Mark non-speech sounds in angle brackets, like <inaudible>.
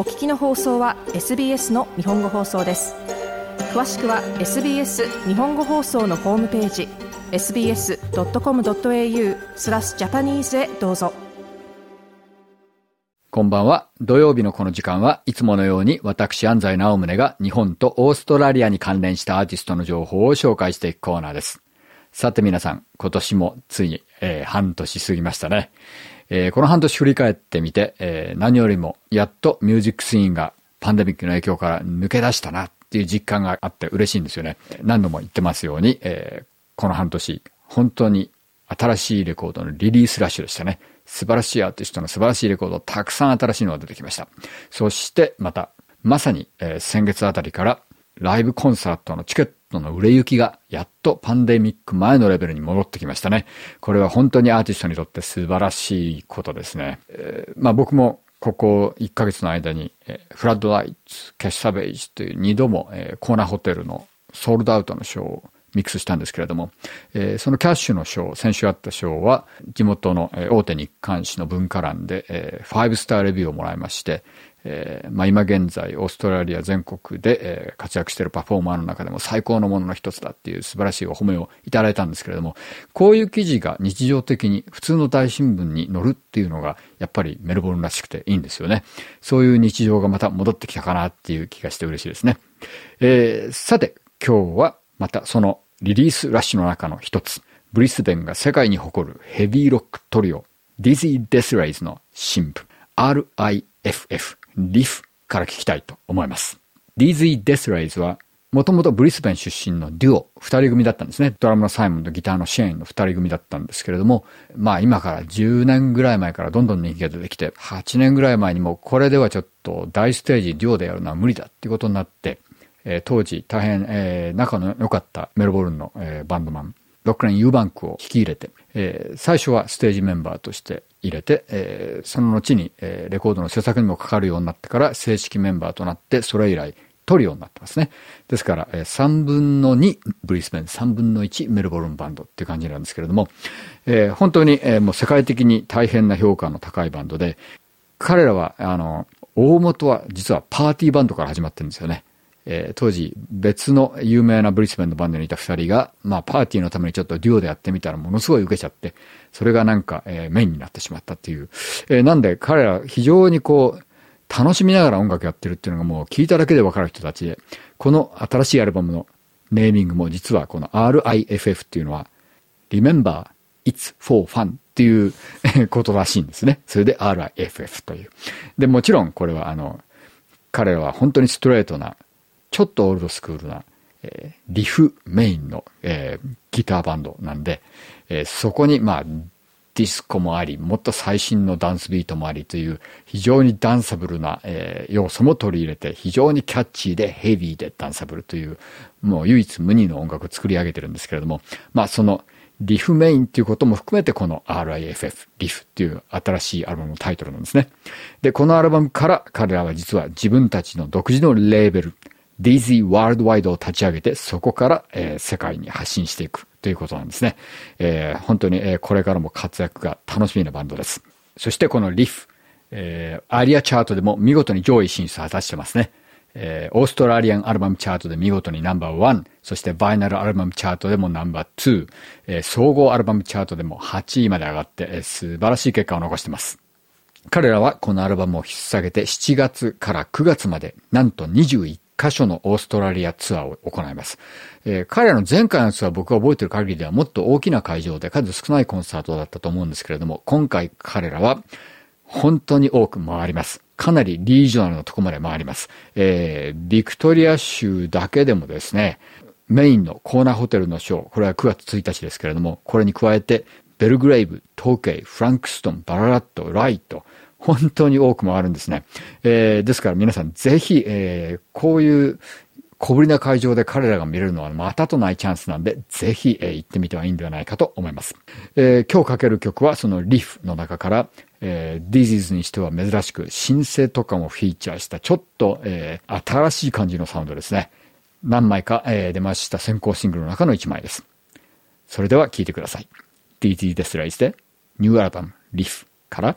お聞きの放送は SBS の日本語放送です詳しくは SBS 日本語放送のホームページ sbs.com.au スラスジャパニーズへどうぞこんばんは。土曜日のこの時間はいつものように私安西直宗が日本とオーストラリアに関連したアーティストの情報を紹介していくコーナーです。さて皆さん、今年もついに、えー、半年過ぎましたね。えー、この半年振り返ってみて、えー、何よりもやっとミュージックシーンがパンデミックの影響から抜け出したなっていう実感があって嬉しいんですよね。何度も言ってますように、えー、この半年、本当に新しいレコードのリリースラッシュでしたね。素晴らしいアーティストの素晴らしいレコード、たくさん新しいのが出てきました。そしてまた、まさに、えー、先月あたりからライブコンサートのチケットの売れ行きがやっとパンデミック前のレベルに戻ってきましたね。これは本当にアーティストにとって素晴らしいことですね。えー、まあ僕もここ1ヶ月の間に、えー、フラッドライツ、キャッシュサベージという2度も、えー、コーナーホテルのソールドアウトのショーをミックスしたんですけれども、えー、そのキャッシュの賞、先週あった賞は、地元の大手日刊誌の文化欄で、えー、5スターレビューをもらいまして、えー、まあ、今現在、オーストラリア全国で、えー、活躍しているパフォーマーの中でも最高のものの一つだっていう素晴らしいお褒めをいただいたんですけれども、こういう記事が日常的に普通の大新聞に載るっていうのが、やっぱりメルボルンらしくていいんですよね。そういう日常がまた戻ってきたかなっていう気がして嬉しいですね。えー、さて、今日はまたそのリリースラッシュの中の一つ、ブリスベンが世界に誇るヘビーロックトリオ、 DZ Deathraysの新譜、RIFF、リフから聞きたいと思います。 DZ Deathraysは、もともとブリスベン出身のデュオ、二人組だったんですね。ドラムのサイモンとギターのシェーンの二人組だったんですけれども、まあ今から10年ぐらい前からどんどん人気が出てきて、8年ぐらい前にもこれではちょっと大ステージデュオでやるのは無理だっていうことになって、えー、当時大変、えー、仲の良かったメルボルンの、えー、バンドマン、ロックレン・ユーバンクを引き入れて、えー、最初はステージメンバーとして入れて、えー、その後に、えー、レコードの制作にもかかるようになってから正式メンバーとなって、それ以来トリオになってますね。ですから、えー、3分の2ブリスベン、3分の1メルボルンバンドっていう感じなんですけれども、えー、本当に、えー、もう世界的に大変な評価の高いバンドで、彼らは、あの、大元は実はパーティーバンドから始まってるんですよね。えー、当時別の有名なブリスベンのバンドにいた二人が、まあパーティーのためにちょっとデュオでやってみたらものすごい受けちゃって、それがなんか、えー、メインになってしまったっていう。えー、なんで彼ら非常にこう、楽しみながら音楽やってるっていうのがもう聞いただけでわかる人たちで、この新しいアルバムのネーミングも実はこの RIFF っていうのは、Remember It's for Fun っていう <laughs> ことらしいんですね。それで RIFF という。で、もちろんこれはあの、彼らは本当にストレートなちょっとオールドスクールな、えー、リフメインの、えー、ギターバンドなんで、えー、そこに、まあ、ディスコもあり、もっと最新のダンスビートもありという、非常にダンサブルな、えー、要素も取り入れて、非常にキャッチーでヘビーでダンサブルという、もう唯一無二の音楽を作り上げてるんですけれども、まあその、リフメインっていうことも含めてこの RIFF、リフっていう新しいアルバムのタイトルなんですね。で、このアルバムから彼らは実は自分たちの独自のレーベル、DZ ワールドワイドを立ち上げて、そこから、えー、世界に発信していくということなんですね。えー、本当に、えー、これからも活躍が楽しみなバンドです。そしてこのリフ、えー、アリアチャートでも見事に上位進出を果たしてますね。えー、オーストラリアンアルバムチャートで見事にナンバーワン、そしてバイナルアルバムチャートでもナンバーツー、えー、総合アルバムチャートでも8位まで上がって、えー、素晴らしい結果を残してます。彼らはこのアルバムを引っ提げて7月から9月まで、なんと21箇所のオーストラリアツアーを行います。えー、彼らの前回のツアー僕が覚えている限りではもっと大きな会場で数少ないコンサートだったと思うんですけれども、今回彼らは本当に多く回ります。かなりリージョナルのとこまで回ります。えー、ビクトリア州だけでもですね、メインのコーナーホテルのショー、これは9月1日ですけれども、これに加えて、ベルグレイブ、トーケイ、フランクストン、バララット、ライト、本当に多くもあるんですね。えー、ですから皆さんぜひ、えー、こういう小ぶりな会場で彼らが見れるのはまたとないチャンスなんで、ぜひ、えー、行ってみてはいいんではないかと思います。えー、今日かける曲はそのリフの中から、えー、ディジーズにしては珍しく、シンセとかもフィーチャーしたちょっと、えー、新しい感じのサウンドですね。何枚か、えー、出ました先行シングルの中の1枚です。それでは聴いてください。 DZ Deathraysで、ニューアルバム、リフから、